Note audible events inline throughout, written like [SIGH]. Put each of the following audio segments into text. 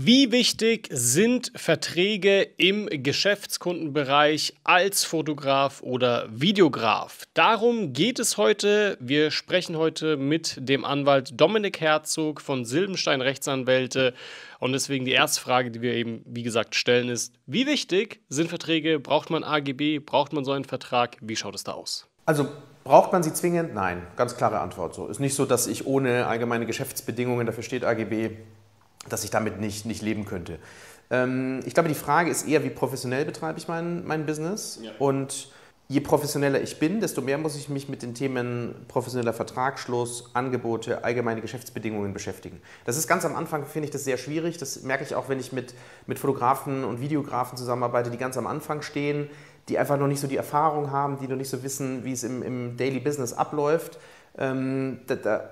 Wie wichtig sind Verträge im Geschäftskundenbereich als Fotograf oder Videograf? Darum geht es heute. Wir sprechen heute mit dem Anwalt Dominik Herzog von Silbenstein Rechtsanwälte. Und deswegen die erste Frage, die wir eben, wie gesagt, stellen, ist: Wie wichtig sind Verträge? Braucht man AGB? Braucht man so einen Vertrag? Wie schaut es da aus? Also Braucht man sie zwingend? Nein, ganz klare Antwort so. Ist nicht so, dass ich ohne allgemeine Geschäftsbedingungen, dafür steht AGB, dass ich damit nicht, nicht leben könnte. Ähm, ich glaube, die Frage ist eher, wie professionell betreibe ich mein, mein Business? Ja. Und je professioneller ich bin, desto mehr muss ich mich mit den Themen professioneller Vertragsschluss, Angebote, allgemeine Geschäftsbedingungen beschäftigen. Das ist ganz am Anfang, finde ich das sehr schwierig. Das merke ich auch, wenn ich mit, mit Fotografen und Videografen zusammenarbeite, die ganz am Anfang stehen, die einfach noch nicht so die Erfahrung haben, die noch nicht so wissen, wie es im, im Daily Business abläuft. Ähm, da, da,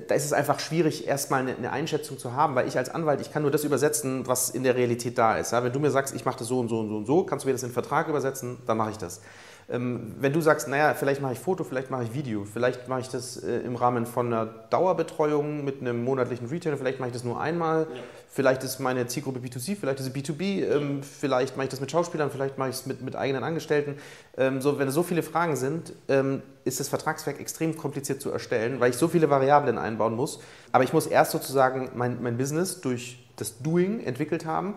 da ist es einfach schwierig, erstmal eine, Einschätzung zu haben, weil ich als Anwalt, ich kann nur das übersetzen, was in der Realität da ist. Wenn du mir sagst, ich mache das so und so und so und so, kannst du mir das in den Vertrag übersetzen, dann mache ich das. Ähm, wenn du sagst, naja, vielleicht mache ich Foto, vielleicht mache ich Video, vielleicht mache ich das äh, im Rahmen von einer Dauerbetreuung mit einem monatlichen Retailer, vielleicht mache ich das nur einmal, ja. vielleicht ist meine Zielgruppe B2C, vielleicht ist es B2B, ähm, vielleicht mache ich das mit Schauspielern, vielleicht mache ich es mit, mit eigenen Angestellten. Ähm, so, wenn es so viele Fragen sind, ist das Vertragswerk extrem kompliziert zu erstellen, weil ich so viele Variablen einbauen muss. Aber ich muss erst sozusagen mein, mein Business durch das Doing entwickelt haben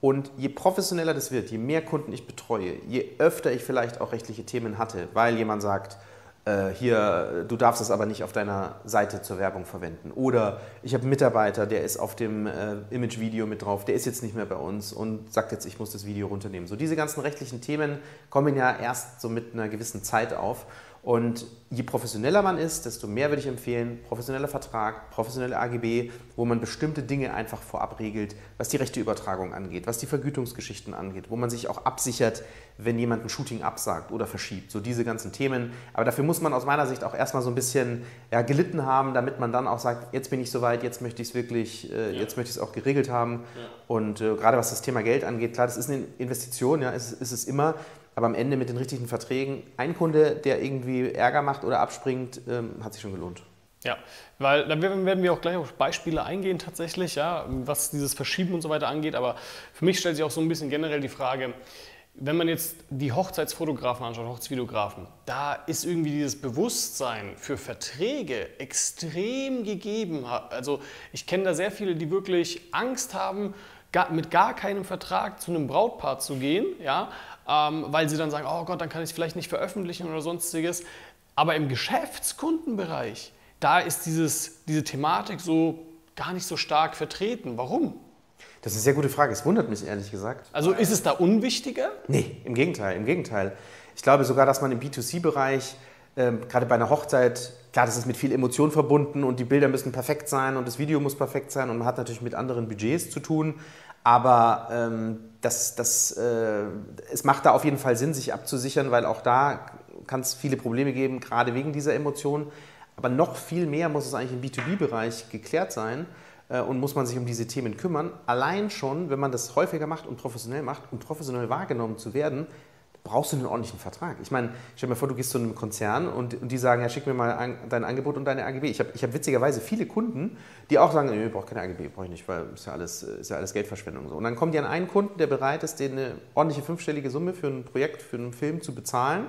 und je professioneller das wird, je mehr Kunden ich betreue, je öfter ich vielleicht auch rechtliche Themen hatte, weil jemand sagt, äh, hier, du darfst es aber nicht auf deiner Seite zur Werbung verwenden. Oder ich habe einen Mitarbeiter, der ist auf dem äh, Image-Video mit drauf, der ist jetzt nicht mehr bei uns und sagt jetzt, ich muss das Video runternehmen. So diese ganzen rechtlichen Themen kommen ja erst so mit einer gewissen Zeit auf. Und je professioneller man ist, desto mehr würde ich empfehlen, professioneller Vertrag, professionelle AGB, wo man bestimmte Dinge einfach vorab regelt, was die Rechteübertragung angeht, was die Vergütungsgeschichten angeht, wo man sich auch absichert, wenn jemand ein Shooting absagt oder verschiebt. So diese ganzen Themen. Aber dafür muss man aus meiner Sicht auch erstmal so ein bisschen ja, gelitten haben, damit man dann auch sagt, jetzt bin ich soweit, jetzt möchte ich es wirklich, äh, ja. jetzt möchte ich es auch geregelt haben. Ja. Und äh, gerade was das Thema Geld angeht, klar, das ist eine Investition, ja, ist, ist es immer aber am Ende mit den richtigen Verträgen, ein Kunde, der irgendwie Ärger macht oder abspringt, ähm, hat sich schon gelohnt. Ja, weil dann werden wir auch gleich auf Beispiele eingehen tatsächlich, ja, was dieses Verschieben und so weiter angeht. Aber für mich stellt sich auch so ein bisschen generell die Frage, wenn man jetzt die Hochzeitsfotografen anschaut, Hochzeitsvideografen, da ist irgendwie dieses Bewusstsein für Verträge extrem gegeben. Also ich kenne da sehr viele, die wirklich Angst haben, mit gar keinem Vertrag zu einem Brautpaar zu gehen, ja, ähm, weil sie dann sagen, oh Gott, dann kann ich es vielleicht nicht veröffentlichen oder sonstiges. Aber im Geschäftskundenbereich, da ist dieses, diese Thematik so gar nicht so stark vertreten. Warum? Das ist eine sehr gute Frage. Es wundert mich ehrlich gesagt. Also ist es da unwichtiger? Nee, im Gegenteil, im Gegenteil. Ich glaube sogar, dass man im B2C-Bereich, ähm, gerade bei einer Hochzeit, klar, das ist mit viel Emotion verbunden und die Bilder müssen perfekt sein und das Video muss perfekt sein und man hat natürlich mit anderen Budgets zu tun. Aber ähm, das, das, äh, es macht da auf jeden Fall Sinn, sich abzusichern, weil auch da kann es viele Probleme geben, gerade wegen dieser Emotionen. Aber noch viel mehr muss es eigentlich im B2B-Bereich geklärt sein äh, und muss man sich um diese Themen kümmern. Allein schon, wenn man das häufiger macht und professionell macht, um professionell wahrgenommen zu werden, brauchst du einen ordentlichen Vertrag. Ich meine, stell dir mal vor, du gehst zu einem Konzern und, und die sagen, ja, schick mir mal an, dein Angebot und deine AGB. Ich habe ich hab witzigerweise viele Kunden, die auch sagen, nee, ich brauche keine AGB, brauche ich nicht, weil ist ja alles, ist ja alles Geldverschwendung. So. Und dann kommen die an einen Kunden, der bereit ist, denen eine ordentliche fünfstellige Summe für ein Projekt, für einen Film zu bezahlen.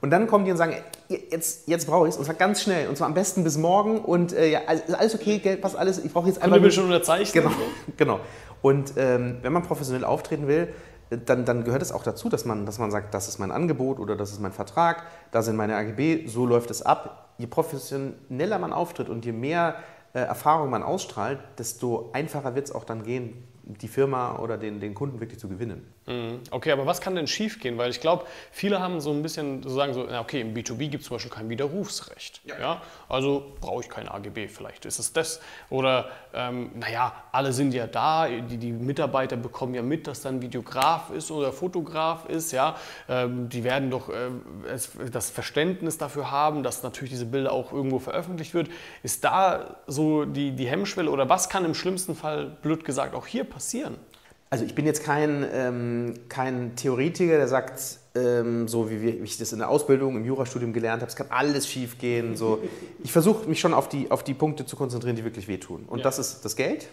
Und dann kommen die und sagen, jetzt, jetzt brauche ich es, und zwar ganz schnell, und zwar am besten bis morgen. Und äh, ja, ist alles okay, Geld passt alles, ich brauche jetzt einfach... Kunde will schon unterzeichnen. Genau, [LAUGHS] genau. Und ähm, wenn man professionell auftreten will, dann, dann, gehört es auch dazu, dass man, dass man sagt, das ist mein Angebot oder das ist mein Vertrag, da sind meine AGB, so läuft es ab. Je professioneller man auftritt und je mehr äh, Erfahrung man ausstrahlt, desto einfacher wird es auch dann gehen, die Firma oder den, den Kunden wirklich zu gewinnen. Mhm. Okay, aber was kann denn schiefgehen? Weil ich glaube, viele haben so ein bisschen, so sagen so, okay, im B2B gibt es zum Beispiel kein Widerrufsrecht. Ja. ja? Also brauche ich kein AGB, vielleicht ist es das. Oder, ähm, naja, alle sind ja da, die, die Mitarbeiter bekommen ja mit, dass dann Videograf ist oder Fotograf ist. Ja? Ähm, die werden doch äh, das Verständnis dafür haben, dass natürlich diese Bilder auch irgendwo veröffentlicht wird. Ist da so die, die Hemmschwelle oder was kann im schlimmsten Fall, blöd gesagt, auch hier passieren? Also ich bin jetzt kein, ähm, kein Theoretiker, der sagt, ähm, so wie, wie, ich das in der Ausbildung, im Jurastudium gelernt habe, es kann alles schief gehen. So. Ich versuche mich schon auf die, auf die Punkte zu konzentrieren, die wirklich wehtun. Und ja. das ist das Geld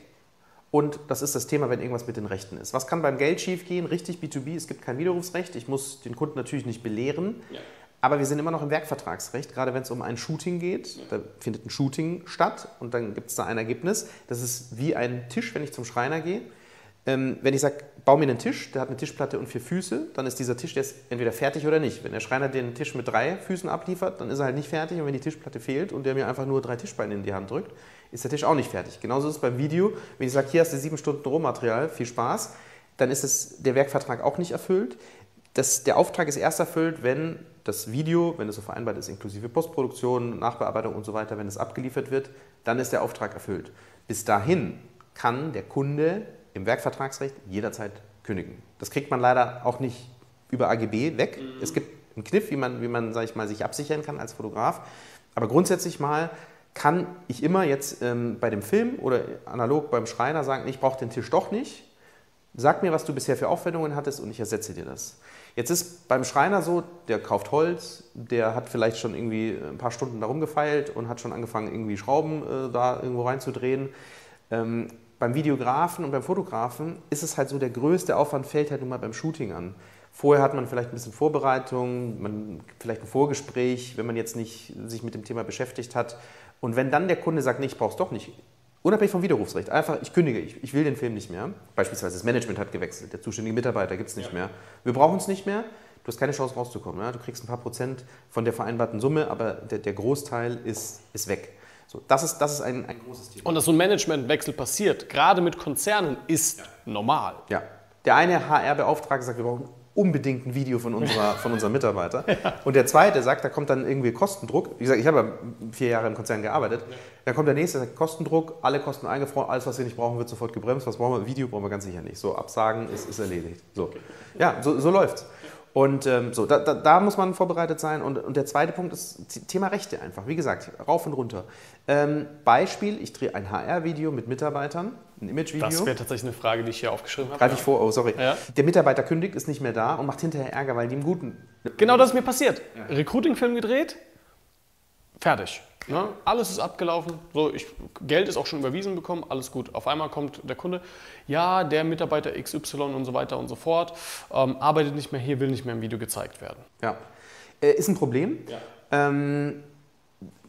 Und das ist das Thema, wenn irgendwas mit den Rechten ist. Was kann beim Geld schiefgehen? Richtig B2B, es gibt kein Widerrufsrecht. Ich muss den Kunden natürlich nicht belehren. Ja. Aber wir sind immer noch im Werkvertragsrecht, gerade wenn es um ein Shooting geht. Ja. Da findet ein Shooting statt und dann gibt es da ein Ergebnis. Das ist wie ein Tisch, wenn ich zum Schreiner gehe. Ähm, wenn ich sage, bau mir einen Tisch, der hat eine Tischplatte und vier Füße, dann ist dieser Tisch ist entweder fertig oder nicht. Wenn der Schreiner den Tisch mit drei Füßen abliefert, dann ist er halt nicht fertig. Und wenn die Tischplatte fehlt und der mir einfach nur drei Tischbeine in die Hand drückt, ist der Tisch auch nicht fertig. Genauso ist es beim Video. Wenn ich sage, hier hast du sieben Stunden Rohmaterial, viel Spaß, dann ist es, der Werkvertrag auch nicht erfüllt. Das, der Auftrag ist erst erfüllt, wenn das Video, wenn es so vereinbart ist, inklusive Postproduktion, Nachbearbeitung und so weiter, wenn es abgeliefert wird, dann ist der Auftrag erfüllt. Bis dahin kann der Kunde im Werkvertragsrecht jederzeit kündigen. Das kriegt man leider auch nicht über AGB weg. Mhm. Es gibt einen Kniff, wie man, wie man sag ich mal, sich absichern kann als Fotograf. Aber grundsätzlich mal kann ich immer jetzt ähm, bei dem Film oder analog beim Schreiner sagen, ich brauche den Tisch doch nicht. Sag mir, was du bisher für Aufwendungen hattest und ich ersetze dir das. Jetzt ist beim Schreiner so, der kauft Holz, der hat vielleicht schon irgendwie ein paar Stunden darum gefeilt und hat schon angefangen, irgendwie Schrauben äh, da irgendwo reinzudrehen. Ähm, beim Videografen und beim Fotografen ist es halt so, der größte Aufwand fällt halt nun mal beim Shooting an. Vorher hat man vielleicht ein bisschen Vorbereitung, man, vielleicht ein Vorgespräch, wenn man jetzt nicht sich mit dem Thema beschäftigt hat. Und wenn dann der Kunde sagt, nee, ich brauche es doch nicht, unabhängig vom Widerrufsrecht, einfach, ich kündige, ich, ich will den Film nicht mehr. Beispielsweise das Management hat gewechselt, der zuständige Mitarbeiter gibt es nicht ja. mehr. Wir brauchen es nicht mehr, du hast keine Chance rauszukommen. Ja? Du kriegst ein paar Prozent von der vereinbarten Summe, aber der, der Großteil ist, ist weg. So, das ist, das ist ein, ein großes Thema. Und dass so ein Managementwechsel passiert, gerade mit Konzernen, ist ja. normal. Ja. Der eine HR-Beauftragte sagt, wir brauchen unbedingt ein Video von, unserer, von unserem Mitarbeiter. [LAUGHS] Ja. Und der zweite sagt, da kommt dann irgendwie Kostendruck. Wie gesagt, ich habe ja vier Jahre im Konzern gearbeitet. Ja. Dann kommt der nächste, sagt Kostendruck, alle Kosten eingefroren, alles, was wir nicht brauchen, wird sofort gebremst. Was brauchen wir? Video brauchen wir ganz sicher nicht. So, Absagen ist, ist erledigt. So. Ja, so, so läuft's. Und ähm, so, da, da, da, muss man vorbereitet sein. Und, und der zweite Punkt ist Thema Rechte einfach. Wie gesagt, rauf und runter. Ähm, Beispiel, ich drehe ein HR-Video mit Mitarbeitern, ein Image-Video. Das wäre tatsächlich eine Frage, die ich hier aufgeschrieben habe. Greife ich vor, oh sorry. Ja. Der Mitarbeiter kündigt, ist nicht mehr da und macht hinterher Ärger, weil die im Guten... Genau das ist mir passiert. Ja. Recruiting-Film gedreht, fertig. Ne? Alles ist abgelaufen, so, ich, Geld ist auch schon überwiesen bekommen, alles gut. Auf einmal kommt der Kunde, ja, der Mitarbeiter XY und so weiter und so fort, ähm, arbeitet nicht mehr hier, will nicht mehr im Video gezeigt werden. Ja, äh, ist ein Problem. Ja. Ähm,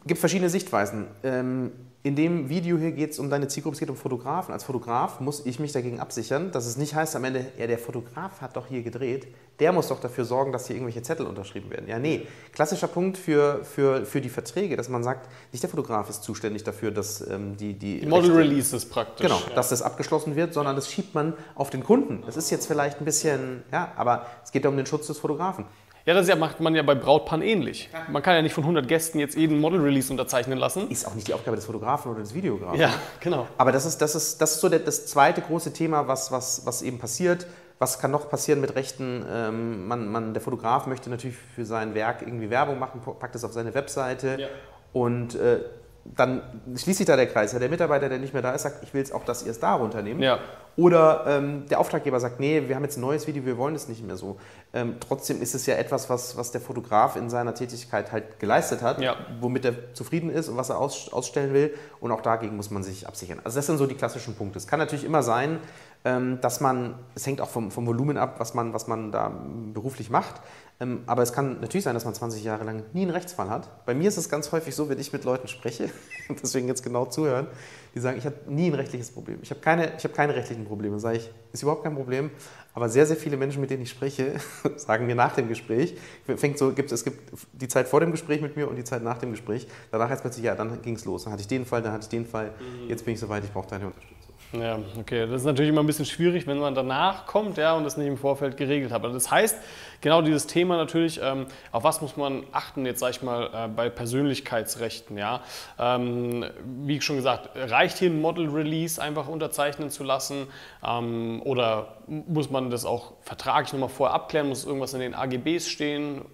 gibt verschiedene Sichtweisen. Ähm, in dem Video hier geht es um deine Zielgruppe, es geht um Fotografen. Als Fotograf muss ich mich dagegen absichern, dass es nicht heißt am Ende, ja, der Fotograf hat doch hier gedreht, der muss doch dafür sorgen, dass hier irgendwelche Zettel unterschrieben werden. Ja, nee. Klassischer Punkt für, für, für die Verträge, dass man sagt, nicht der Fotograf ist zuständig dafür, dass ähm, die, die. Die Model Releases praktisch. Genau, ja. dass das abgeschlossen wird, sondern das schiebt man auf den Kunden. Das ist jetzt vielleicht ein bisschen, ja, aber es geht ja um den Schutz des Fotografen. Ja, das macht man ja bei Brautpaaren ähnlich. Man kann ja nicht von 100 Gästen jetzt jeden Model-Release unterzeichnen lassen. Ist auch nicht die Aufgabe des Fotografen oder des Videografen. Ja, genau. Aber das ist, das ist, das ist so das zweite große Thema, was, was, was eben passiert. Was kann noch passieren mit Rechten? Ähm, man, man, der Fotograf möchte natürlich für sein Werk irgendwie Werbung machen, packt es auf seine Webseite ja. und äh, dann schließt sich da der Kreis. Ja, der Mitarbeiter, der nicht mehr da ist, sagt, ich will es auch, dass ihr es da runternehmt. Ja. Oder ähm, der Auftraggeber sagt, nee, wir haben jetzt ein neues Video, wir wollen es nicht mehr so. Ähm, trotzdem ist es ja etwas, was, was der Fotograf in seiner Tätigkeit halt geleistet hat, ja. womit er zufrieden ist und was er aus, ausstellen will. Und auch dagegen muss man sich absichern. Also das sind so die klassischen Punkte. Es kann natürlich immer sein, ähm, dass man, es hängt auch vom, vom Volumen ab, was man, was man da beruflich macht. Ähm, aber es kann natürlich sein, dass man 20 Jahre lang nie einen Rechtsfall hat. Bei mir ist es ganz häufig so, wenn ich mit Leuten spreche, [LAUGHS] deswegen jetzt genau zuhören, die sagen, ich habe nie ein rechtliches Problem. Ich habe keine, hab keine rechtlichen Probleme. Sage ich, ist überhaupt kein Problem. Aber sehr, sehr viele Menschen, mit denen ich spreche, [LAUGHS] sagen mir nach dem Gespräch, fängt so, gibt, es gibt die Zeit vor dem Gespräch mit mir und die Zeit nach dem Gespräch. Danach heißt plötzlich, ja, dann ging es los. Dann hatte ich den Fall, dann hatte ich den Fall. Mhm. Jetzt bin ich soweit, ich brauche deine Unterstützung. Ja, okay. Das ist natürlich immer ein bisschen schwierig, wenn man danach kommt ja, und das nicht im Vorfeld geregelt hat. Also das heißt, genau dieses Thema natürlich, ähm, auf was muss man achten, jetzt sage ich mal, äh, bei Persönlichkeitsrechten. Ja? Ähm, wie schon gesagt, reicht hier ein Model Release einfach unterzeichnen zu lassen ähm, oder muss man das auch vertraglich nochmal vorher abklären? Muss irgendwas in den AGBs stehen?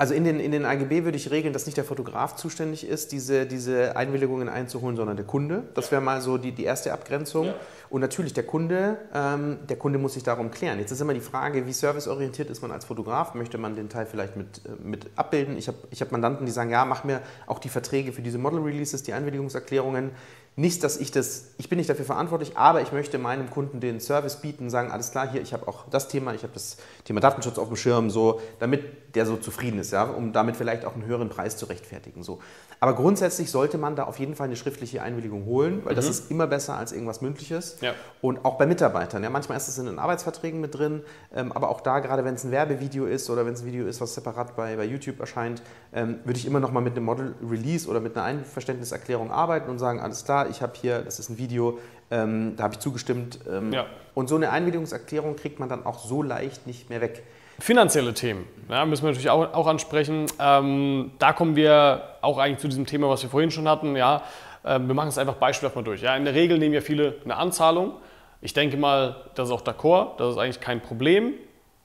Also in den, in den AGB würde ich regeln, dass nicht der Fotograf zuständig ist, diese, diese Einwilligungen einzuholen, sondern der Kunde. Das wäre mal so die, die erste Abgrenzung. Ja. Und natürlich der Kunde, ähm, der Kunde muss sich darum klären. Jetzt ist immer die Frage, wie serviceorientiert ist man als Fotograf? Möchte man den Teil vielleicht mit, äh, mit abbilden? Ich habe ich hab Mandanten, die sagen, ja, mach mir auch die Verträge für diese Model Releases, die Einwilligungserklärungen. Nicht, dass ich das, ich bin nicht dafür verantwortlich, aber ich möchte meinem Kunden den Service bieten, sagen, alles klar, hier, ich habe auch das Thema, ich habe das Thema Datenschutz auf dem Schirm, so, damit der so zufrieden ist, ja, um damit vielleicht auch einen höheren Preis zu rechtfertigen. So. Aber grundsätzlich sollte man da auf jeden Fall eine schriftliche Einwilligung holen, weil mhm. das ist immer besser als irgendwas Mündliches. Ja. Und auch bei Mitarbeitern. Ja, manchmal ist es in den Arbeitsverträgen mit drin, ähm, aber auch da, gerade wenn es ein Werbevideo ist oder wenn es ein Video ist, was separat bei, bei YouTube erscheint, ähm, würde ich immer noch mal mit einem Model Release oder mit einer Einverständniserklärung arbeiten und sagen, alles klar, ich habe hier, das ist ein Video, ähm, da habe ich zugestimmt. Ähm, ja. Und so eine Einwilligungserklärung kriegt man dann auch so leicht nicht mehr weg. Finanzielle Themen ja, müssen wir natürlich auch, auch ansprechen. Ähm, da kommen wir auch eigentlich zu diesem Thema, was wir vorhin schon hatten. Ja, äh, wir machen es einfach beispielhaft mal durch. Ja, in der Regel nehmen ja viele eine Anzahlung. Ich denke mal, das ist auch d'accord, das ist eigentlich kein Problem.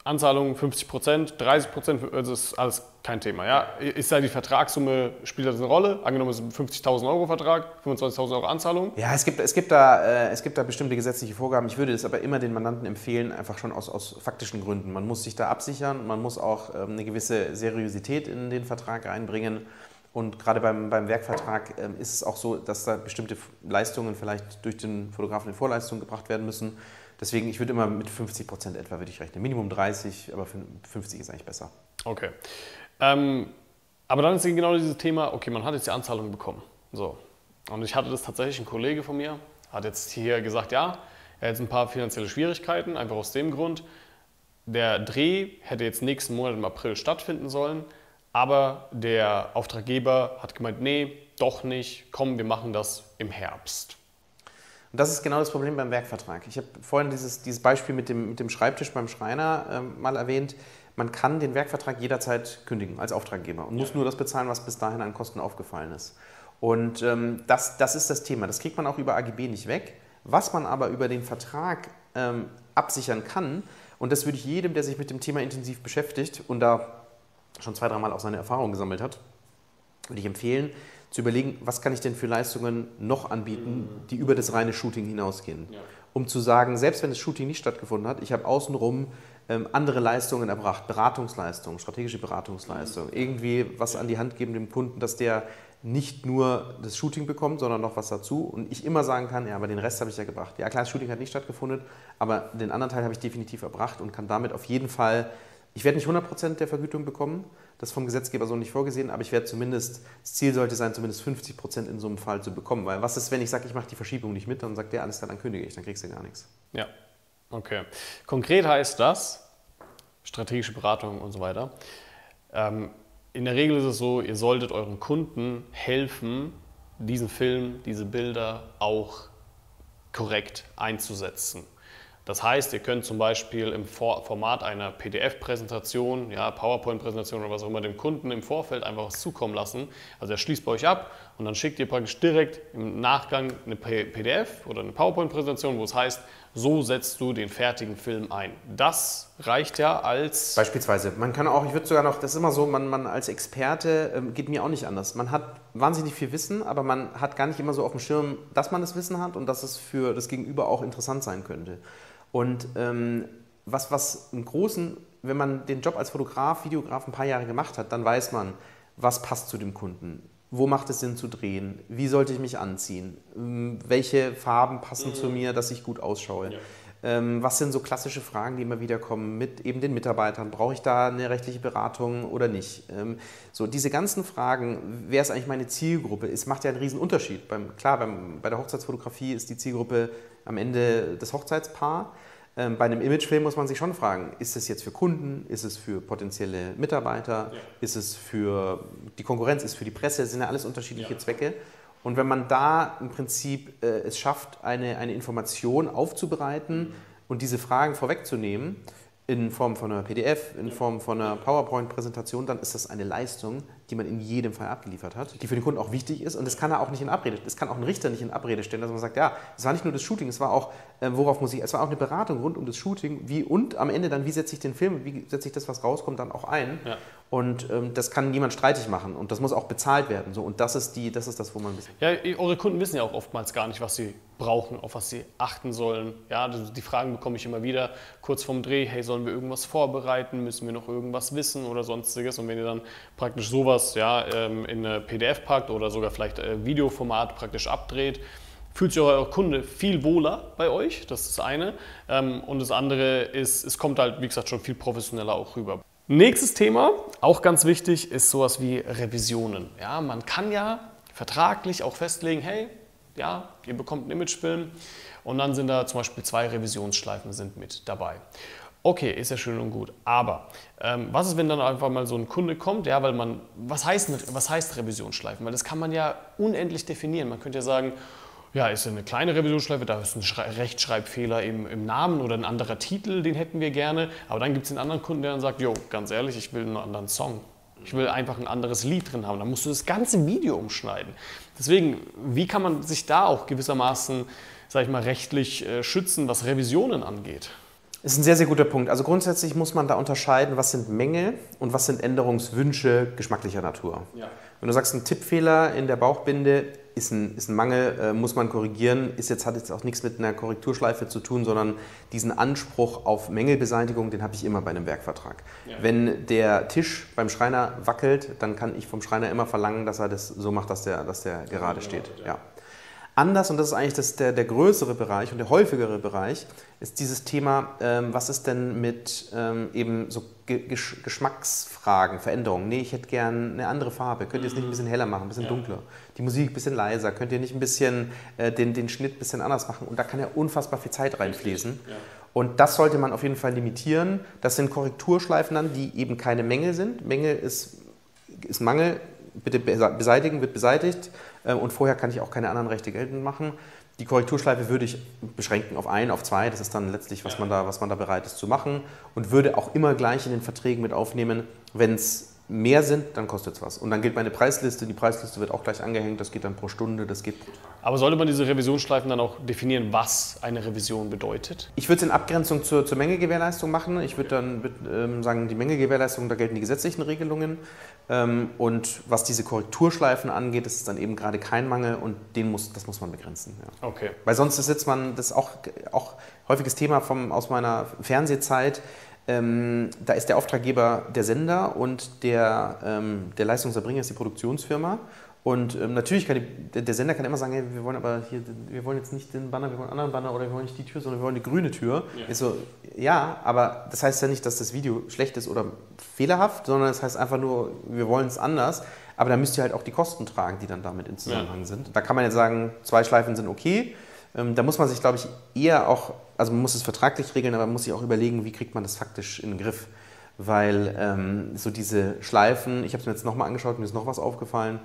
Anzahlung 50 Prozent, 30 Prozent, das ist alles kein Thema. Ja? Ist da die Vertragssumme, spielt das eine Rolle? Angenommen, es ist ein 50.000 Euro Vertrag, 25.000 Euro Anzahlung? Ja, es gibt, es, gibt da, äh, es gibt da bestimmte gesetzliche Vorgaben. Ich würde es aber immer den Mandanten empfehlen, einfach schon aus, aus faktischen Gründen. Man muss sich da absichern, man muss auch ähm, eine gewisse Seriosität in den Vertrag einbringen. Und gerade beim, beim Werkvertrag ähm, ist es auch so, dass da bestimmte Leistungen vielleicht durch den Fotografen in Vorleistung gebracht werden müssen. Deswegen, ich würde immer mit 50 Prozent etwa würde ich rechnen. Minimum 30, aber 50 ist eigentlich besser. Okay. Ähm, aber dann ist genau dieses Thema, okay, man hat jetzt die Anzahlung bekommen. So. Und ich hatte das tatsächlich, ein Kollege von mir hat jetzt hier gesagt, ja, er hat jetzt ein paar finanzielle Schwierigkeiten, einfach aus dem Grund, der Dreh hätte jetzt nächsten Monat im April stattfinden sollen, aber der Auftraggeber hat gemeint, nee, doch nicht, komm, wir machen das im Herbst. Und das ist genau das Problem beim Werkvertrag. Ich habe vorhin dieses, dieses Beispiel mit dem, mit dem Schreibtisch beim Schreiner äh, mal erwähnt. Man kann den Werkvertrag jederzeit kündigen als Auftraggeber und muss nur das bezahlen, was bis dahin an Kosten aufgefallen ist. Und ähm, das, das ist das Thema. Das kriegt man auch über AGB nicht weg. Was man aber über den Vertrag ähm, absichern kann, und das würde ich jedem, der sich mit dem Thema intensiv beschäftigt und da schon zwei, dreimal auch seine Erfahrungen gesammelt hat, würde ich empfehlen, zu überlegen, was kann ich denn für Leistungen noch anbieten, die über das reine Shooting hinausgehen. Ja. Um zu sagen, selbst wenn das Shooting nicht stattgefunden hat, ich habe außenrum ähm, andere Leistungen erbracht, Beratungsleistungen, strategische Beratungsleistungen, irgendwie was an die Hand geben dem Kunden, dass der nicht nur das Shooting bekommt, sondern noch was dazu. Und ich immer sagen kann, ja, aber den Rest habe ich ja gebracht. Ja, klar, das Shooting hat nicht stattgefunden, aber den anderen Teil habe ich definitiv erbracht und kann damit auf jeden Fall, ich werde nicht 100% der Vergütung bekommen, das ist vom Gesetzgeber so nicht vorgesehen, aber ich werde zumindest, das Ziel sollte sein, zumindest 50 Prozent in so einem Fall zu bekommen. Weil was ist, wenn ich sage, ich mache die Verschiebung nicht mit, dann sagt der, alles klar, dann kündige ich, dann kriegst du gar nichts. Ja, okay. Konkret heißt das, strategische Beratung und so weiter. Ähm, in der Regel ist es so, ihr solltet euren Kunden helfen, diesen Film, diese Bilder auch korrekt einzusetzen. Das heißt, ihr könnt zum Beispiel im Format einer PDF-Präsentation, ja, PowerPoint-Präsentation oder was auch immer dem Kunden im Vorfeld einfach was zukommen lassen. Also er schließt bei euch ab und dann schickt ihr praktisch direkt im Nachgang eine PDF oder eine PowerPoint-Präsentation, wo es heißt, so setzt du den fertigen Film ein. Das reicht ja als... Beispielsweise. Man kann auch, ich würde sogar noch, das ist immer so, man, man als Experte, ähm, geht mir auch nicht anders. Man hat wahnsinnig viel Wissen, aber man hat gar nicht immer so auf dem Schirm, dass man das Wissen hat und dass es für das Gegenüber auch interessant sein könnte. Und ähm, was, was im Großen, wenn man den Job als Fotograf, Videograf ein paar Jahre gemacht hat, dann weiß man, was passt zu dem Kunden. Wo macht es Sinn zu drehen? Wie sollte ich mich anziehen? Ähm, welche Farben passen mhm. zu mir, dass ich gut ausschaue? Ja. Ähm, was sind so klassische Fragen, die immer wieder kommen mit eben den Mitarbeitern? Brauche ich da eine rechtliche Beratung oder nicht? Ähm, so diese ganzen Fragen, wer ist eigentlich meine Zielgruppe? Es macht ja einen riesen Unterschied. Beim, klar, beim, bei der Hochzeitsfotografie ist die Zielgruppe am Ende das Hochzeitspaar. Ähm, bei einem Imagefilm muss man sich schon fragen, ist es jetzt für Kunden, ist es für potenzielle Mitarbeiter, ja. ist es für die Konkurrenz, ist es für die Presse, das sind ja alles unterschiedliche ja. Zwecke. Und wenn man da im Prinzip äh, es schafft, eine, eine Information aufzubereiten mhm. und diese Fragen vorwegzunehmen, in Form von einer PDF, in Form von einer PowerPoint-Präsentation, dann ist das eine Leistung, die man in jedem Fall abgeliefert hat, die für den Kunden auch wichtig ist. Und das kann er auch nicht in Abrede, das kann auch ein Richter nicht in Abrede stellen, dass man sagt, ja, es war nicht nur das Shooting, es war auch, äh, worauf muss ich, es war auch eine Beratung rund um das Shooting, wie und am Ende dann, wie setze ich den Film, wie setze ich das, was rauskommt, dann auch ein. Ja. Und ähm, das kann niemand streitig machen und das muss auch bezahlt werden. So. Und das ist, die, das ist das, wo man ein bisschen. Ja, eure Kunden wissen ja auch oftmals gar nicht, was sie brauchen, auf was sie achten sollen. Ja, die Fragen bekomme ich immer wieder kurz vorm Dreh: hey, sollen wir irgendwas vorbereiten? Müssen wir noch irgendwas wissen oder sonstiges? Und wenn ihr dann praktisch sowas ja, ähm, in eine PDF packt oder sogar vielleicht äh, Videoformat praktisch abdreht, fühlt sich euer Kunde viel wohler bei euch. Das ist das eine. Ähm, und das andere ist, es kommt halt, wie gesagt, schon viel professioneller auch rüber. Nächstes Thema, auch ganz wichtig, ist sowas wie Revisionen. Ja, man kann ja vertraglich auch festlegen, hey, ja, ihr bekommt einen Imagefilm und dann sind da zum Beispiel zwei Revisionsschleifen sind mit dabei. Okay, ist ja schön und gut. Aber ähm, was ist, wenn dann einfach mal so ein Kunde kommt? Ja, weil man, was heißt, was heißt Revisionsschleifen? Weil das kann man ja unendlich definieren. Man könnte ja sagen, ja, ist eine kleine Revisionsschleife, da ist ein Rechtschreibfehler im, im, Namen oder ein anderer Titel, den hätten wir gerne. Aber dann gibt es den anderen Kunden, der dann sagt, jo, ganz ehrlich, ich will einen anderen Song. Ich will einfach ein anderes Lied drin haben. Da musst du das ganze Video umschneiden. Deswegen, wie kann man sich da auch gewissermaßen, sag ich mal, rechtlich äh, schützen, was Revisionen angeht? Das ist ein sehr, sehr guter Punkt. Also grundsätzlich muss man da unterscheiden, was sind Mängel und was sind Änderungswünsche geschmacklicher Natur. Ja. Wenn du sagst, ein Tippfehler in der Bauchbinde ist ein, ist ein Mangel, äh, muss man korrigieren, ist jetzt, hat jetzt auch nichts mit einer Korrekturschleife zu tun, sondern diesen Anspruch auf Mängelbeseitigung, den habe ich immer bei einem Werkvertrag. Ja. Wenn der Tisch beim Schreiner wackelt, dann kann ich vom Schreiner immer verlangen, dass er das so macht, dass der, dass der gerade steht. Ja. Anders, und das ist eigentlich das, der, der größere Bereich und der häufigere Bereich, ist dieses Thema, ähm, was ist denn mit ähm, eben so Gesch Geschmacksfragen, Veränderungen? Nee, ich hätte gern eine andere Farbe. Könnt ihr es nicht ein bisschen heller machen, ein bisschen ja. dunkler? Die Musik ein bisschen leiser? Könnt ihr nicht ein bisschen äh, den, den Schnitt ein bisschen anders machen? Und da kann ja unfassbar viel Zeit reinfließen. Ja. Und das sollte man auf jeden Fall limitieren. Das sind Korrekturschleifen dann, die eben keine Mängel sind. Mängel ist, ist Mangel, bitte beseitigen, wird beseitigt. Äh, und vorher kann ich auch keine anderen Rechte geltend machen. Die Korrekturschleife würde ich beschränken auf ein, auf zwei. Das ist dann letztlich, was man da, was man da bereit ist zu machen. Und würde auch immer gleich in den Verträgen mit aufnehmen, wenn es mehr sind, dann kostet es was. Und dann gilt meine Preisliste. Die Preisliste wird auch gleich angehängt. Das geht dann pro Stunde, das geht pro Tag. Aber sollte man diese Revisionsschleifen dann auch definieren, was eine Revision bedeutet? Ich würde es in Abgrenzung zur, zur Mengegewährleistung machen. Ich würde dann ähm, sagen, die Mengegewährleistung, da gelten die gesetzlichen Regelungen. Ähm, und was diese Korrekturschleifen angeht, ist es dann eben gerade kein Mangel und den muss, das muss man begrenzen. Ja. Okay. Weil sonst ist jetzt man, das ist auch, auch häufiges Thema vom, aus meiner Fernsehzeit, ähm, da ist der Auftraggeber der Sender und der, ähm, der Leistungserbringer ist die Produktionsfirma. Und ähm, natürlich kann die, der Sender kann immer sagen, hey, wir wollen aber hier, wir wollen jetzt nicht den Banner, wir wollen einen anderen Banner oder wir wollen nicht die Tür, sondern wir wollen die grüne Tür. Ja. Ist so, ja, aber das heißt ja nicht, dass das Video schlecht ist oder fehlerhaft, sondern es das heißt einfach nur, wir wollen es anders. Aber da müsst ihr halt auch die Kosten tragen, die dann damit in Zusammenhang ja. sind. Da kann man jetzt sagen, zwei Schleifen sind okay. Ähm, da muss man sich, glaube ich, eher auch, also man muss es vertraglich regeln, aber man muss sich auch überlegen, wie kriegt man das faktisch in den Griff. Weil ähm, so diese Schleifen, ich habe es mir jetzt nochmal angeschaut, mir ist noch was aufgefallen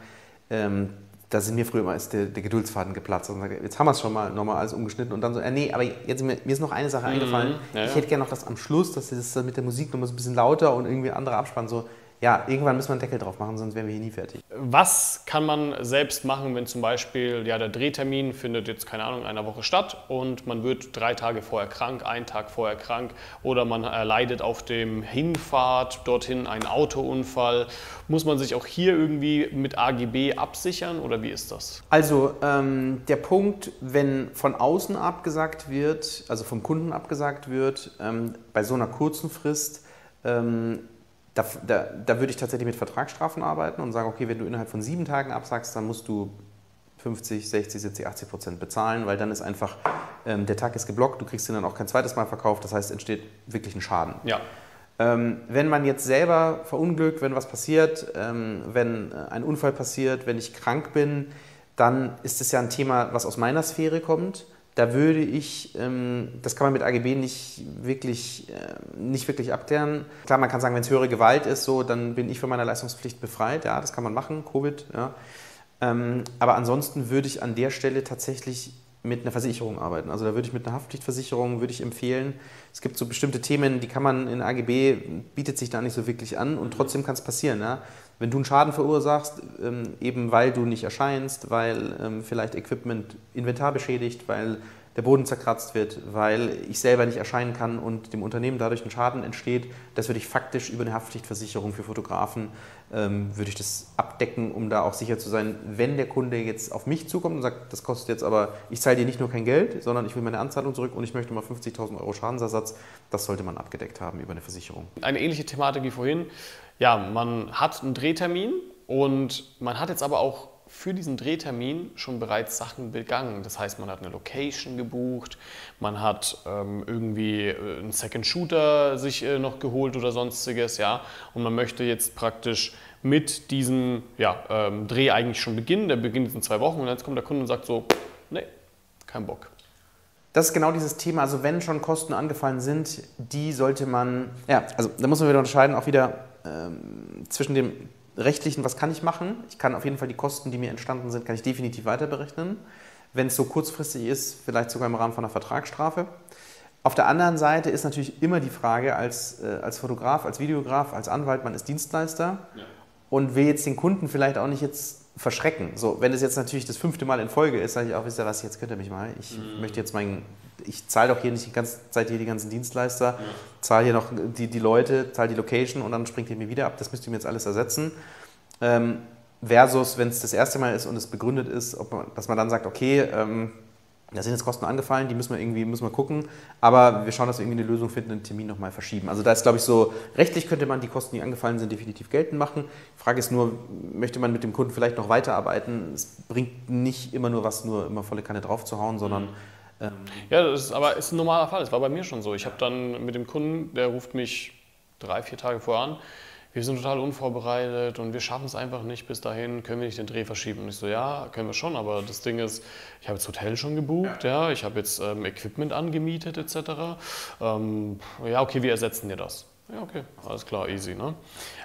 ähm, da sind mir früher immer ist der, der Geduldsfaden geplatzt. Und jetzt haben wir es schon mal nochmal alles umgeschnitten und dann so, äh, nee, aber jetzt mir, mir ist noch eine Sache mhm. eingefallen. Ja, ich hätte gerne noch das am Schluss, dass das mit der Musik nochmal so ein bisschen lauter und irgendwie ein anderer Abspann so ja, irgendwann müssen wir einen Deckel drauf machen, sonst wären wir hier nie fertig. Was kann man selbst machen, wenn zum Beispiel ja, der Drehtermin findet jetzt, keine Ahnung, in einer Woche statt und man wird drei Tage vorher krank, einen Tag vorher krank oder man erleidet auf dem Hinfahrt dorthin einen Autounfall. Muss man sich auch hier irgendwie mit AGB absichern oder wie ist das? Also ähm, der Punkt, wenn von außen abgesagt wird, also vom Kunden abgesagt wird, ähm, bei so einer kurzen Frist, ähm, da, da, da, würde ich tatsächlich mit Vertragsstrafen arbeiten und sagen, okay, wenn du innerhalb von sieben Tagen absagst, dann musst du 50, 60, 70, 80 Prozent bezahlen, weil dann ist einfach, ähm, der Tag ist geblockt, du kriegst ihn dann auch kein zweites Mal verkauft, das heißt, entsteht wirklich ein Schaden. Ja. Ähm, wenn man jetzt selber verunglückt, wenn was passiert, ähm, wenn äh, ein Unfall passiert, wenn ich krank bin, dann ist es ja ein Thema, was aus meiner Sphäre kommt da würde ich, ähm, das kann man mit AGB nicht wirklich, äh, nicht wirklich abklären. Klar, man kann sagen, wenn es höhere Gewalt ist, so, dann bin ich von meiner Leistungspflicht befreit. Ja, das kann man machen, Covid. Ja. Ähm, aber ansonsten würde ich an der Stelle tatsächlich mit einer Versicherung arbeiten. Also da würde ich mit einer Haftpflichtversicherung würde ich empfehlen. Es gibt so bestimmte Themen, die kann man in AGB, bietet sich da nicht so wirklich an und trotzdem kann es passieren. Ja? Wenn du einen Schaden verursachst, ähm, eben weil du nicht erscheinst, weil ähm, vielleicht Equipment Inventar beschädigt, weil der Boden zerkratzt wird, weil ich selber nicht erscheinen kann und dem Unternehmen dadurch ein Schaden entsteht, das würde ich faktisch über eine Haftpflichtversicherung für Fotografen, ähm, würde ich das abdecken, um da auch sicher zu sein, wenn der Kunde jetzt auf mich zukommt und sagt, das kostet jetzt aber, ich zahle dir nicht nur kein Geld, sondern ich will meine Anzahlung zurück und ich möchte mal 50.000 Euro Schadensersatz, das sollte man abgedeckt haben über eine Versicherung. Eine ähnliche Thematik wie vorhin. Ja, man hat einen Drehtermin und man hat jetzt aber auch für diesen Drehtermin schon bereits Sachen begangen. Das heißt, man hat eine Location gebucht, man hat ähm, irgendwie äh, einen Second Shooter sich äh, noch geholt oder sonstiges, ja. Und man möchte jetzt praktisch mit diesem ja, ähm, Dreh eigentlich schon beginnen. Der beginnt in zwei Wochen und jetzt kommt der Kunde und sagt so, nee, kein Bock. Das ist genau dieses Thema. Also wenn schon Kosten angefallen sind, die sollte man, ja, also da muss man wieder unterscheiden, auch wieder ähm, zwischen dem rechtlichen, was kann ich machen? Ich kann auf jeden Fall die Kosten, die mir entstanden sind, kann ich definitiv weiter berechnen. Wenn es so kurzfristig ist, vielleicht sogar im Rahmen von einer Vertragsstrafe. Auf der anderen Seite ist natürlich immer die Frage als, äh, als Fotograf, als Videograf, als Anwalt, man ist Dienstleister ja. und will jetzt den Kunden vielleicht auch nicht jetzt verschrecken. So, wenn es jetzt natürlich das fünfte Mal in Folge ist, sage ich auch, wisst ihr was, jetzt könnt ihr mich mal. Ich mhm. möchte jetzt meinen, ich zahle doch hier nicht die ganze Zeit hier die ganzen Dienstleister, ja. zahle hier noch die, die Leute, zahle die Location und dann springt ihr mir wieder ab. Das müsst ihr mir jetzt alles ersetzen. Ähm, versus, wenn es das erste Mal ist und es begründet ist, man, dass man dann sagt, okay, ähm, da sind jetzt Kosten angefallen, die müssen wir irgendwie müssen wir gucken, aber wir schauen, dass wir irgendwie eine Lösung finden, den Termin nochmal verschieben. Also da ist, glaube ich, so, rechtlich könnte man die Kosten, die angefallen sind, definitiv geltend machen. Die Frage ist nur, möchte man mit dem Kunden vielleicht noch weiterarbeiten? Es bringt nicht immer nur was, nur immer volle Kanne drauf zu hauen, sondern ähm ja, das ist, aber ist ein normaler Fall. Das war bei mir schon so. Ich habe dann mit dem Kunden, der ruft mich drei, vier Tage vorher an, wir sind total unvorbereitet und wir schaffen es einfach nicht bis dahin, können wir nicht den Dreh verschieben? Und ich so, ja, können wir schon, aber das Ding ist, ich habe das Hotel schon gebucht, ja, ja ich habe jetzt ähm, Equipment angemietet etc. Ähm, ja, okay, wir ersetzen dir das. Ja, okay, alles klar, easy. Ne?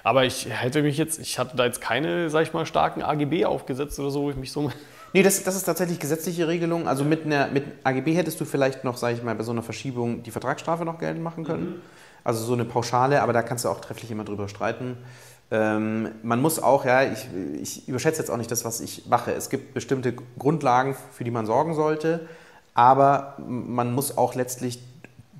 Aber ich hätte mich jetzt, ich hatte da jetzt keine, sag ich mal, starken AGB aufgesetzt oder so, wo ich mich so Nee, das, das ist tatsächlich gesetzliche Regelung. Also mit, einer, mit AGB hättest du vielleicht noch, sage ich mal, bei so einer Verschiebung die Vertragsstrafe noch geltend machen können. Mhm. Also so eine Pauschale, aber da kannst du auch trefflich immer drüber streiten. Ähm, man muss auch, ja, ich, ich überschätze jetzt auch nicht das, was ich mache. Es gibt bestimmte Grundlagen, für die man sorgen sollte, aber man muss auch letztlich,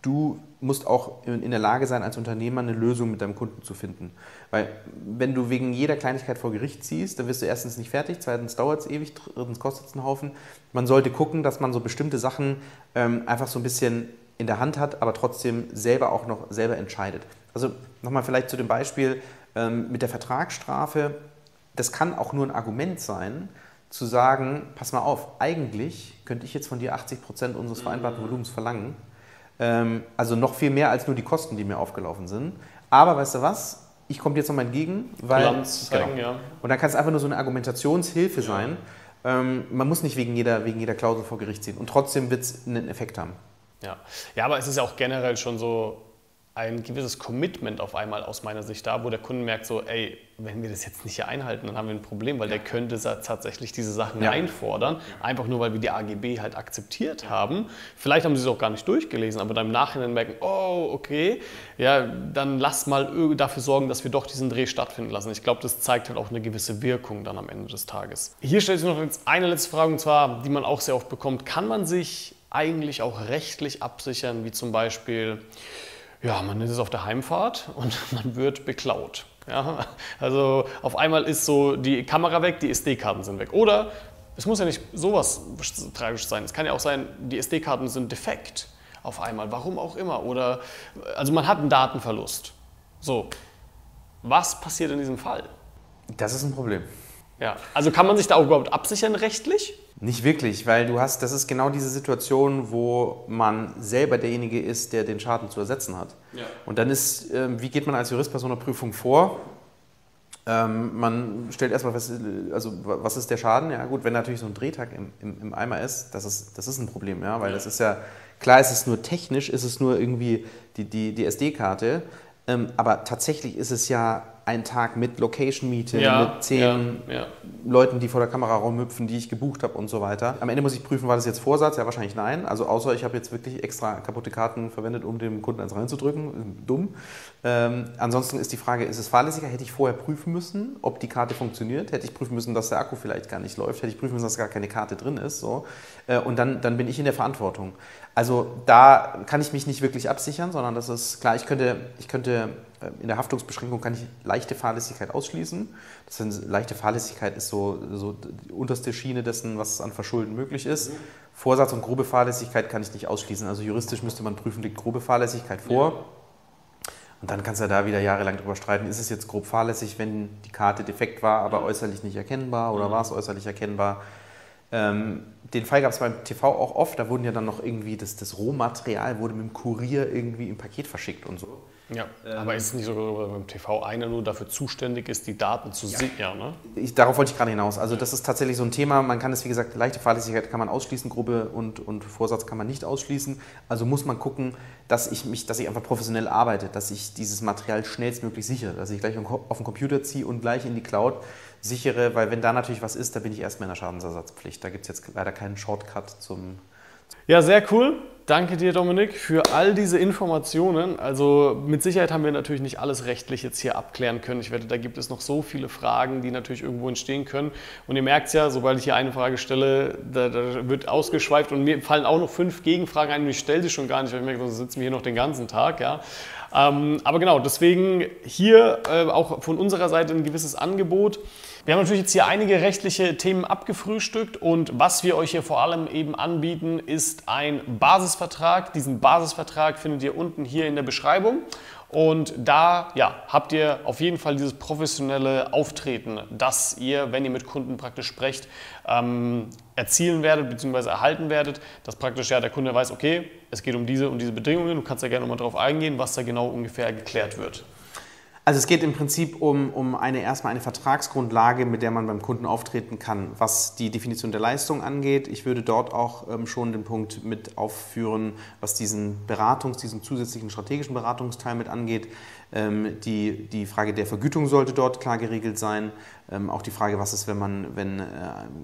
du musst auch in, der Lage sein, als Unternehmer eine Lösung mit deinem Kunden zu finden. Weil wenn du wegen jeder Kleinigkeit vor Gericht ziehst, dann wirst du erstens nicht fertig, zweitens dauert es ewig, drittens kostet es einen Haufen. Man sollte gucken, dass man so bestimmte Sachen ähm, einfach so ein bisschen in der Hand hat, aber trotzdem selber auch noch selber entscheidet. Also nochmal vielleicht zu dem Beispiel ähm, mit der Vertragsstrafe. Das kann auch nur ein Argument sein, zu sagen, pass mal auf, eigentlich könnte ich jetzt von dir 80 Prozent unseres vereinbarten Volumens verlangen. Ähm, also noch viel mehr als nur die Kosten, die mir aufgelaufen sind. Aber weißt du was? Ich komme dir jetzt nochmal entgegen, weil. Bilanz zeigen, genau. ja. Und dann kann es einfach nur so eine Argumentationshilfe ja. sein. Ähm, man muss nicht wegen jeder, wegen jeder Klausel vor Gericht ziehen. Und trotzdem wird es einen Effekt haben. Ja. ja, aber es ist ja auch generell schon so ein gewisses Commitment auf einmal aus meiner Sicht da, wo der Kunde merkt so, ey, wenn wir das jetzt nicht hier einhalten, dann haben wir ein Problem, weil der könnte tatsächlich diese Sachen ja. einfordern, einfach nur weil wir die AGB halt akzeptiert haben. Vielleicht haben sie es auch gar nicht durchgelesen, aber dann im Nachhinein merken, oh, okay, ja, dann lass mal dafür sorgen, dass wir doch diesen Dreh stattfinden lassen. Ich glaube, das zeigt halt auch eine gewisse Wirkung dann am Ende des Tages. Hier stellt sich noch eine letzte Frage, und zwar, die man auch sehr oft bekommt, kann man sich eigentlich auch rechtlich absichern, wie zum Beispiel, ja, man ist auf der Heimfahrt und [LAUGHS] man wird beklaut. Ja, also auf einmal ist so die Kamera weg, die SD-Karten sind weg. Oder es muss ja nicht sowas tragisch sein. Es kann ja auch sein, die SD-Karten sind defekt auf einmal, warum auch immer. Oder also man hat einen Datenverlust. So, was passiert in diesem Fall? Das ist ein Problem. Ja, also kann man sich da auch überhaupt absichern rechtlich? Nicht wirklich, weil du hast, das ist genau diese Situation, wo man selber derjenige ist, der den Schaden zu ersetzen hat. Ja. Und dann ist, äh, wie geht man als Jurist bei so einer Prüfung vor? Ähm, man stellt erstmal fest, also was ist der Schaden? Ja gut, wenn natürlich so ein Drehtag im, im, im Eimer ist, das ist, das ist ein Problem, ja, weil ja. das ist ja, klar ist es nur technisch, ist es nur irgendwie die, die, die SD-Karte, ähm, aber tatsächlich ist es ja ein Tag mit Location-Meeting, Ja, mit zehn ja, ja. Leuten, die vor der Kamera rumhüpfen, die ich gebucht habe und so weiter. Am Ende muss ich prüfen, war das jetzt Vorsatz? Ja, wahrscheinlich nein. Also außer ich habe jetzt wirklich extra kaputte Karten verwendet, um dem Kunden eins reinzudrücken. Dumm. Ähm, ansonsten ist die Frage, ist es fahrlässiger? Hätte ich vorher prüfen müssen, ob die Karte funktioniert? Hätte ich prüfen müssen, dass der Akku vielleicht gar nicht läuft? Hätte ich prüfen müssen, dass gar keine Karte drin ist? So. Äh, und dann, dann bin ich in der Verantwortung. Also da kann ich mich nicht wirklich absichern, sondern das ist klar, ich könnte, ich könnte in der Haftungsbeschränkung kann ich leichte Fahrlässigkeit ausschließen. Das heißt, leichte Fahrlässigkeit ist so, so die unterste Schiene dessen, was an Verschulden möglich ist. Vorsatz und grobe Fahrlässigkeit kann ich nicht ausschließen. Also juristisch müsste man prüfen, liegt grobe Fahrlässigkeit vor. Und dann kannst du da wieder jahrelang drüber streiten, ist es jetzt grob fahrlässig, wenn die Karte defekt war, aber äußerlich nicht erkennbar oder war es äußerlich erkennbar? Ähm, den Fall gab es beim TV auch oft, da wurden ja dann noch irgendwie, das, das Rohmaterial wurde mit dem Kurier irgendwie im Paket verschickt und so. Ja, aber ist es nicht so, dass beim TV einer nur dafür zuständig ist, die Daten zu sichern? Ja, ne? Ich, darauf wollte ich gerade hinaus. Also das ist tatsächlich so ein Thema, man kann es, wie gesagt, leichte Fahrlässigkeit kann man ausschließen, Gruppe und, und Vorsatz kann man nicht ausschließen. Also muss man gucken, dass ich, mich, dass ich einfach professionell arbeite, dass ich dieses Material schnellstmöglich sichere, dass ich gleich auf den Computer ziehe und gleich in die Cloud sichere, weil wenn da natürlich was ist, da bin ich erstmal in der Schadensersatzpflicht. Da gibt es jetzt leider keinen Shortcut zum... Ja, sehr cool. Danke dir, Dominik, für all diese Informationen. Also mit Sicherheit haben wir natürlich nicht alles rechtlich jetzt hier abklären können. Ich wette, da gibt es noch so viele Fragen, die natürlich irgendwo entstehen können. Und ihr merkt es ja, sobald ich hier eine Frage stelle, da, da, wird ausgeschweift und mir fallen auch noch fünf Gegenfragen ein und ich stelle sie schon gar nicht, weil ich merke, sonst sitzen wir hier noch den ganzen Tag. Ja. Ähm, aber genau, deswegen hier äh, auch von unserer Seite ein gewisses Angebot. Wir haben natürlich jetzt hier einige rechtliche Themen abgefrühstückt und was wir euch hier vor allem eben anbieten, ist ein Basisvertrag. Diesen Basisvertrag findet ihr unten hier in der Beschreibung. Und da ja, habt ihr auf jeden Fall dieses professionelle Auftreten, das ihr, wenn ihr mit Kunden praktisch sprecht, ähm, erzielen werdet bzw. erhalten werdet, dass praktisch ja der Kunde weiß, okay, es geht um diese und diese Bedingungen, du kannst ja gerne nochmal drauf eingehen, was da genau ungefähr geklärt wird. Also es geht im Prinzip um, um eine erstmal eine Vertragsgrundlage, mit der man beim Kunden auftreten kann, was die Definition der Leistung angeht. Ich würde dort auch ähm, schon den Punkt mit aufführen, was diesen Beratungs-, diesen zusätzlichen strategischen Beratungsteil mit angeht. Ähm, die, die Frage der Vergütung sollte dort klar geregelt sein. Ähm, auch die Frage, was ist, wenn man, wenn äh,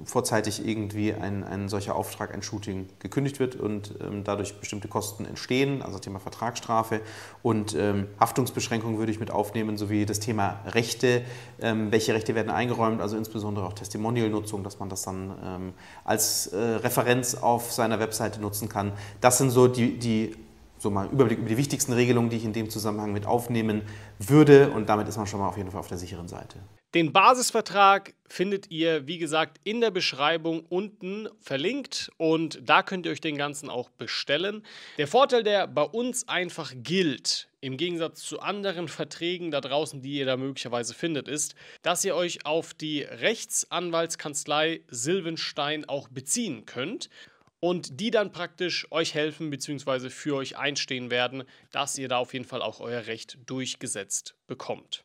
vorzeitig irgendwie ein, ein solcher Auftrag, ein Shooting gekündigt wird und ähm, dadurch bestimmte Kosten entstehen, also Thema Vertragsstrafe und ähm, Haftungsbeschränkungen würde ich mit aufnehmen, sowie das Thema Rechte, ähm, welche Rechte werden eingeräumt, also insbesondere auch Testimonial-Nutzung, dass man das dann ähm, als äh, Referenz auf seiner Webseite nutzen kann. Das sind so die, die so mal Überblick über die wichtigsten Regelungen, die ich in dem Zusammenhang mit aufnehmen würde. Und damit ist man schon mal auf jeden Fall auf der sicheren Seite. Den Basisvertrag findet ihr, wie gesagt, in der Beschreibung unten verlinkt und da könnt ihr euch den ganzen auch bestellen. Der Vorteil, der bei uns einfach gilt, im Gegensatz zu anderen Verträgen da draußen, die ihr da möglicherweise findet, ist, dass ihr euch auf die Rechtsanwaltskanzlei Silvenstein auch beziehen könnt und die dann praktisch euch helfen bzw. für euch einstehen werden, dass ihr da auf jeden Fall auch euer Recht durchgesetzt bekommt.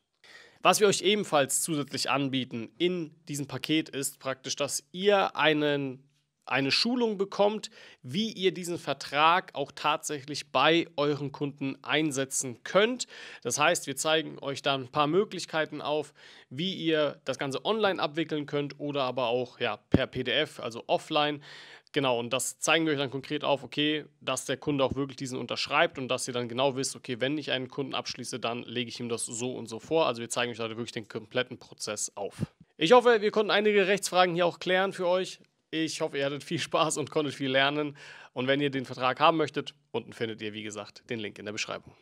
Was wir euch ebenfalls zusätzlich anbieten in diesem Paket ist praktisch, dass ihr einen, eine Schulung bekommt, wie ihr diesen Vertrag auch tatsächlich bei euren Kunden einsetzen könnt. Das heißt, wir zeigen euch dann ein paar Möglichkeiten auf, wie ihr das Ganze online abwickeln könnt oder aber auch ja, per PDF, also offline. Genau, und das zeigen wir euch dann konkret auf, okay, dass der Kunde auch wirklich diesen unterschreibt und dass ihr dann genau wisst, okay, wenn ich einen Kunden abschließe, dann lege ich ihm das so und so vor. Also wir zeigen euch da wirklich den kompletten Prozess auf. Ich hoffe, wir konnten einige Rechtsfragen hier auch klären für euch. Ich hoffe, ihr hattet viel Spaß und konntet viel lernen. Und wenn ihr den Vertrag haben möchtet, unten findet ihr, wie gesagt, den Link in der Beschreibung.